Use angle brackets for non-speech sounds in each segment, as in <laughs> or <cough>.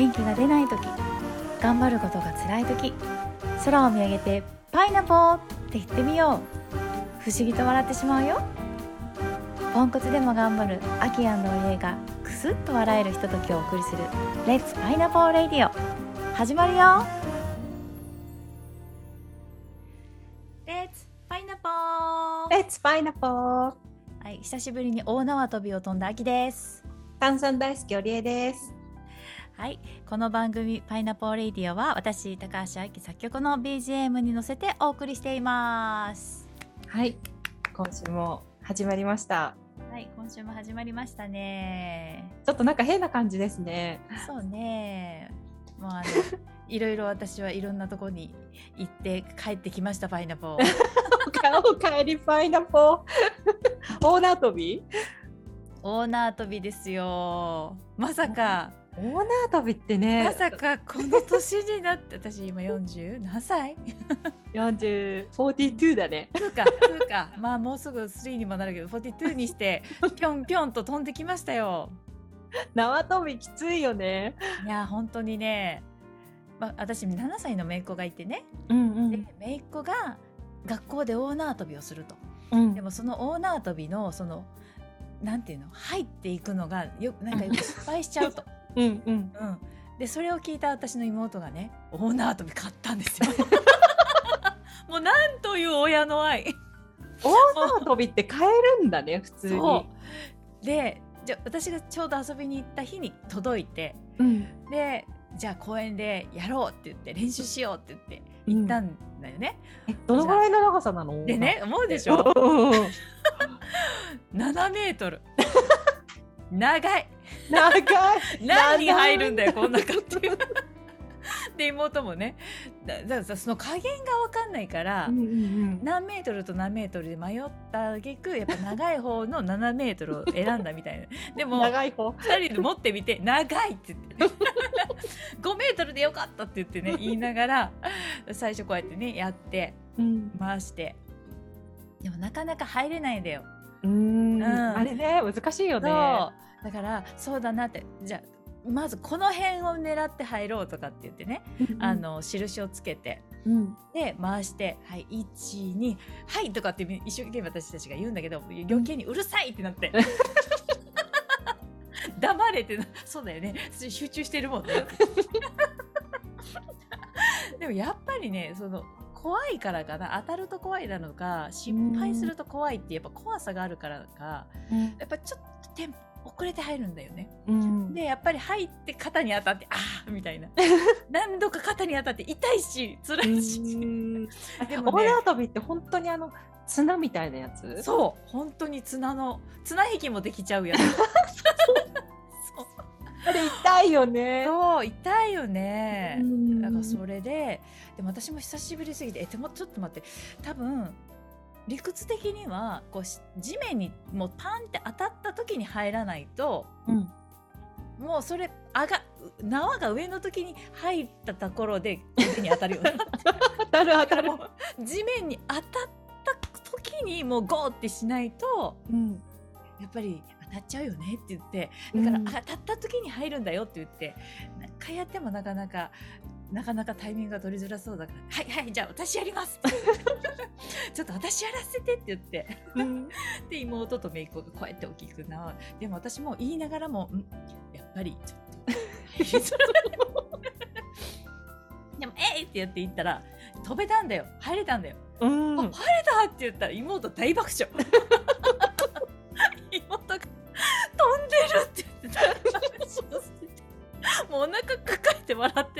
元気が出ない時頑張ることが辛い時空を見上げてパイナポーって言ってみよう不思議と笑ってしまうよ。ポンコツでも頑張るアキお家がクスッと笑えるひとときをお送りするレッツパイナポーレディオ始まるよ。レッツパイナポーレッツパイナポーはい久しぶりに大縄跳びを飛んだ秋です。炭酸大好きおりえですはい。この番組パイナポーレディオは私高橋明作曲の BGM に乗せてお送りしています。はい。今週も始まりました。はい。今週も始まりましたね。ちょっとなんか変な感じですね。そうね。もうあの <laughs> いろいろ私はいろんなところに行って帰ってきましたパイナポー。おかえりパイナポー。<laughs> オーナー跳び？オーナー跳びですよ。まさかオーナー跳びってね。まさかこの年になって私今40何歳？4042だね2か2かまあもうすぐ3にもなるけど42にしてぴょんぴょんと飛んできましたよ縄跳びきついよねいや本当にね、まあ、私7歳の姪っ子がいてね、うんで姪っ子が学校でオーナー跳びをするとうんでもそのオーナー跳びのそのなんていうの入っていくのがよなんかよく失敗しちゃうと、うんうん。うん、でそれを聞いた私の妹がねオーナー跳び買ったんですよ。<laughs> もうなんという親の愛。オーナー跳びって買えるんだね普通に。でじゃ私がちょうど遊びに行った日に届いてうん。でじゃあ公園でやろうって言って練習しようって言って行ったんだよね、えどのぐらいの長さなの？でね思うでしうんょうんうん。<laughs> 7メートル。長い長い。何に入るんだよこんなかっていうで妹もねだだその加減が分かんないから、うんうんうん。何メートルと何メートルで迷った挙句やっぱ長い方の7メートルを選んだみたいな。<laughs> でも長い方。2人で持ってみて長いって言って、ね、5メートルでよかったって言ってね言いながら最初こうやってねやってうん。回して。でもなかなか入れないんだよ。うん。ん。あれね難しいよねだからそうだなってじゃあまずこの辺を狙って入ろうとかって言ってね、あの印をつけてうん。で回して「はい12はい」とかって一生懸命私たちが言うんだけど余計にうるさいってなって。<laughs> 黙れってなそうだよね。集中してるもんね。<laughs> でもやっぱりねその怖いからかな。当たると怖いなのか失敗すると怖いってやっぱ怖さがあるからかやっぱちょっとテンポ遅れて入るんだよね。うん。でやっぱり入って肩に当たってああみたいな。<laughs> 何度か肩に当たって痛いし辛いし、うん。でもね。オーナー跳びって本当にあの綱みたいなやつ？そう本当に綱の綱引きもできちゃうやつ。そ <laughs> うあれ痛いよね。そう痛いよね、うん。だからそれででも私も久しぶりすぎてえでもちょっと待って。多分理屈的にはこうし地面にもうパンって当たった時に入らないとうん。もうそれあが縄が上の時に入ったところで腕に当たるよね当たる当たる。地面に当たった時にもうゴーってしないとうん。やっぱり当たっちゃうよねって言って。だから、うん当たった時に入るんだよって言って。何回やってもなかなかなかなかタイミングが取りづらそうだから「はいはいじゃあ私やります」<laughs> ちょっと私やらせて」って言って。うん。<laughs> で妹と姪っ子がこうやって大きくな。でも私も言いながらも「んやっぱりちょっと。入りづらい」でも「えい!」ってやって行ったら飛べたんだよ。入れたんだよ。うん。あ入れたって言ったら妹大爆笑。<laughs> 妹が飛んでるって言ってた。もうお腹抱えて笑ってて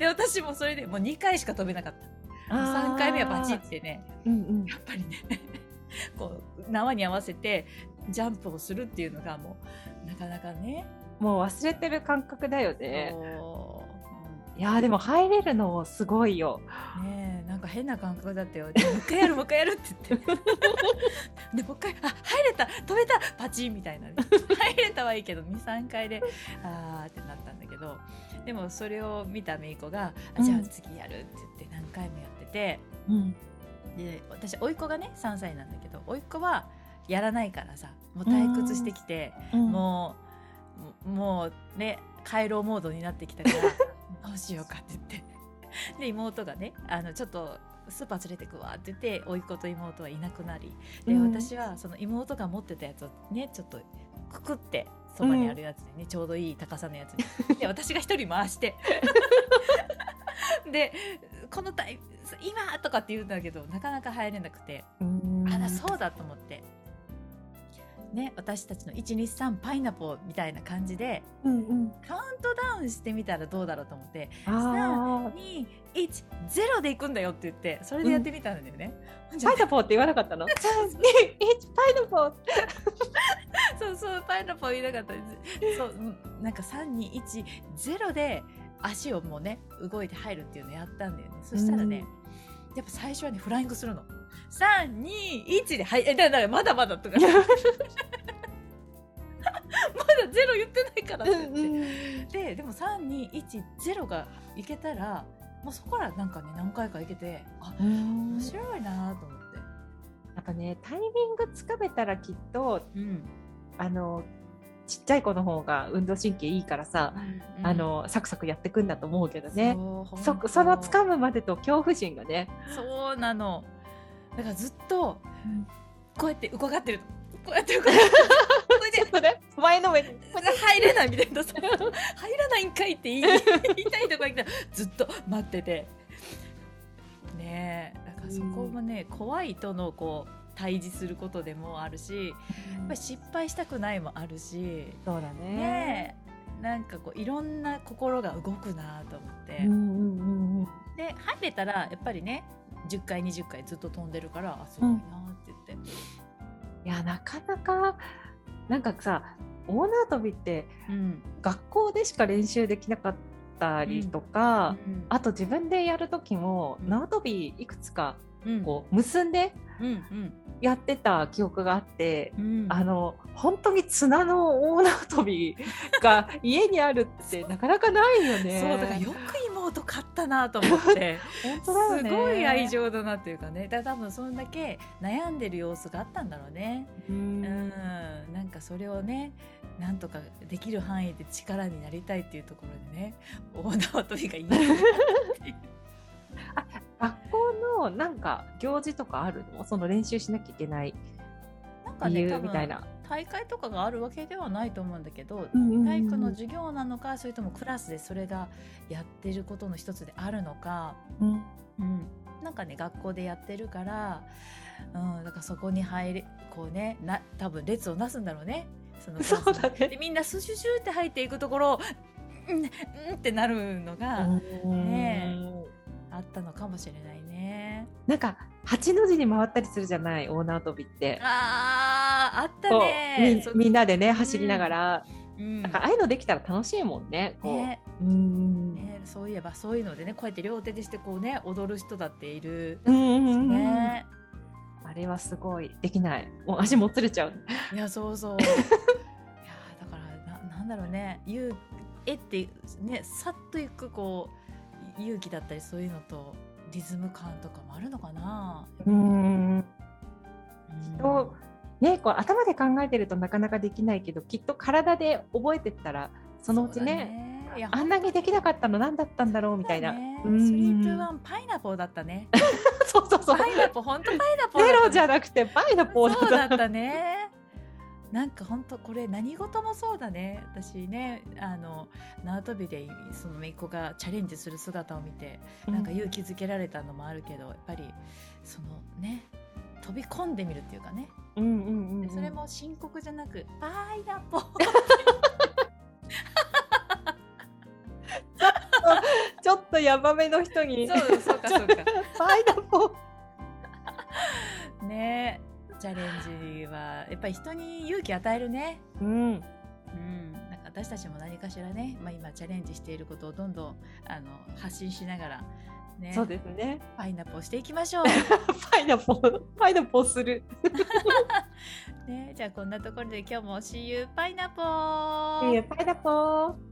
で私もそれでもう2回しか飛べなかった。3回目はバチってねうんうん。やっぱりね <laughs> こう縄に合わせてジャンプをするっていうのがもうなかなかね。もう忘れてる感覚だよね。そう。いやーでも入れるのすごいよ。うんねえなんか変な感覚だったよ。でもう一回やるもう一回やるって言って。<laughs> でもう一回あ入れた飛べたパチンみたいなね。入れたはいいけど23回であーってなったんだけど。でもそれを見ためいっ子があじゃあ次やるって言って何回もやってて、うん。で私甥っ子がね3歳なんだけど甥っ子はやらないからさもう退屈してきて、うん。もうもうね帰ろうモードになってきたから <laughs> どうしようかって言って <laughs> で妹がねあのちょっとスーパー連れてくわって言って甥っ子と妹はいなくなりで、うん。私はその妹が持ってたやつをねちょっとくくってそばにあるやつでね、ちょうどいい高さのやつに。で私が一人回して。<laughs> でこのタイ今とかって言うんだけどなかなか入れなくて。うん。あだそうだと思って。ね、私たちの123パイナポーみたいな感じでうんうんカウントダウンしてみたらどうだろうと思ってあ210で行くんだよって言ってそれでやってみたんだよね。あ <laughs> パイナポーって言わなかったの？3 2 1パイナポーそうそうパイナポー <laughs> 言いなかった。そううんなんか3210で足をもうね動いて入るっていうのやったんだよね。そしたらね、やっぱ最初はねフライングするの。321ではいえだだまだまだとか。<laughs> まだゼロ言ってないからって。言って。ででも3210がいけたらもうそこからなんかね何回かいけてあ面面白いなと思って。やっぱねタイミングつかめたらきっとうん。あのちっちゃい子の方が運動神経いいからさ、あのサクサクやってくんだと思うけどね。そその掴むまでと恐怖心がね、そうなのだからずっとこうやって伺ってるの <laughs> こうやって伺ってる。これでちょっとね前のめり。これで入れないみたいなさ。入らないんかいって言い <laughs> 言いたいとこ行ったらずっと待ってて。ねえだからそこもね、怖いとのこう対峙することでもあるしやっぱり失敗したくないもあるしそうだね。ねえなんかこういろんな心が動くなと思って、うんうんうんうん。で入れたらやっぱりね10回20回ずっと飛んでるからあすごいなって言って、いやなかなかなんかさ大縄跳びってうん。学校でしか練習できなかったりとか、あと自分でやる時もうん。縄跳びいくつかうんこう結んでやってた記憶があって、うん。あの本当に綱の大縄跳びが家にあるって <laughs> なかなかないよね。そうだからよく妹買ったなと思って。<laughs> 本当だよね。すごい愛情だなっていうかね。だから多分そんだけ悩んでる様子があったんだろうね。ううん。んなんかそれをねなんとかできる範囲で力になりたいっていうところでね大縄跳びがいいなっていう。<laughs> 学校のなんか行事とかあるの？その練習しなきゃいけないなんか理ねみたいな。大会とかがあるわけではないと思うんだけど、体育の授業なのかそれともクラスでそれがやってることの一つであるのか、うん。うん、なんかね学校でやってるから、うん、だからそこに入れこうねな多分列をなすんだろうね。そのそうだね。でみんなスシュシュって入っていくところをうんうんってなるのがねあったのかもしれないね。なんか八の字に回ったりするじゃない大縄跳びって。あーあったね。みみんなでね走りながら、うん。なんかああいうのできたら楽しいもんね。こう。ね。うん。ね、そういえばそういうのでねこうやって両手でしてこうね踊る人だっている。うんうんね、あれはすごいできない。もう足もつれちゃう。いやそうそう。<laughs> いやだからななんだろうね。勇えってねさっといくこう勇気だったりそういうのとリズム感とかもあるのかな、うんうんとねこう頭で考えてるとなかなかできないけどきっと体で覚えてったらそのうちねあんなにできなかったの何だったんだろうみたいな。ねうん three, two, ワン、 pineapple だったね。<laughs> そうそうそう。パイナポー、本当パイナポーだゼ。ロじゃなくてパイナポーだった。そうだったね。なんか本当これ何事もそうだね。私ね、あの縄跳びでその姪っ子がチャレンジする姿を見て、なんか勇気づけられたのもあるけど、やっぱりそのね、飛び込んでみるっていうかね。うんうんうんうん。でそれも深刻じゃなく、パイナポー。<laughs> ちょっとヤバめの人に。そうそうかそうか。<laughs> パイナポー。ね、チャレンジはやっぱり人に勇気与えるね。うん。うん、なんか私たちも何かしらね、まあ、今チャレンジしていることをどんどんあの発信しながら、ね、そうですね。パイナップルをしていきましょう。<laughs> パイナポー、パイナポーする。<laughs> ね、じゃあこんなところで今日も See you パイナポーいいよパイナポー。